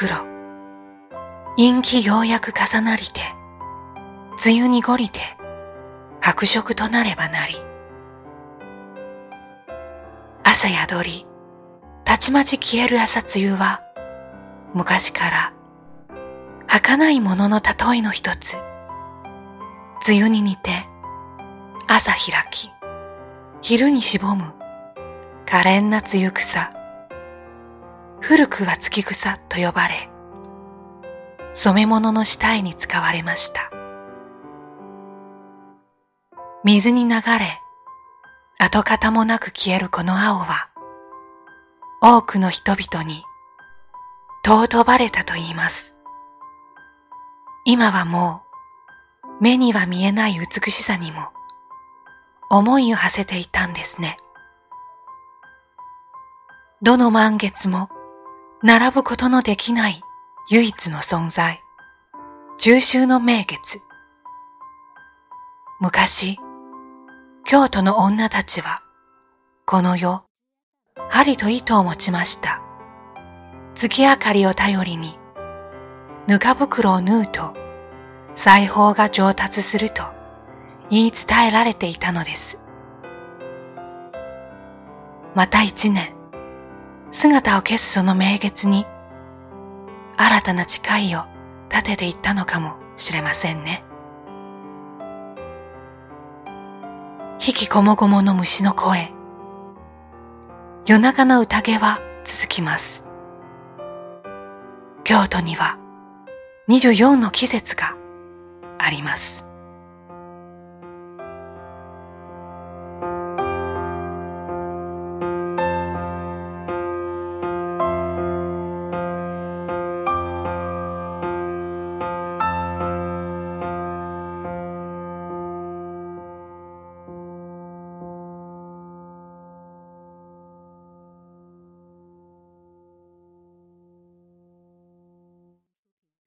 黒。陰気ようやく重なりて、梅雨にごりて、白色となればなり。朝宿り、たちまち消える朝露は、昔から儚いものの例えの一つ。梅雨に似て、朝開き、昼にしぼむ、可憐な梅雨草。古くは月草と呼ばれ、染め物の死体に使われました。水に流れ、跡形もなく消えるこの青は、多くの人々に尊ばれたと言います。今はもう目には見えない美しさにも思いを馳せていたんですね。どの満月も並ぶことのできない唯一の存在、中秋の名月。昔、京都の女たちは、この世、針と糸を持ちました。月明かりを頼りに、ぬか袋を縫うと、裁縫が上達すると言い伝えられていたのです。また一年、姿を消すその名月に、新たな誓いを立てていったのかもしれませんね。引きこもごもの虫の声。夜中の宴は続きます。京都には24の季節があります。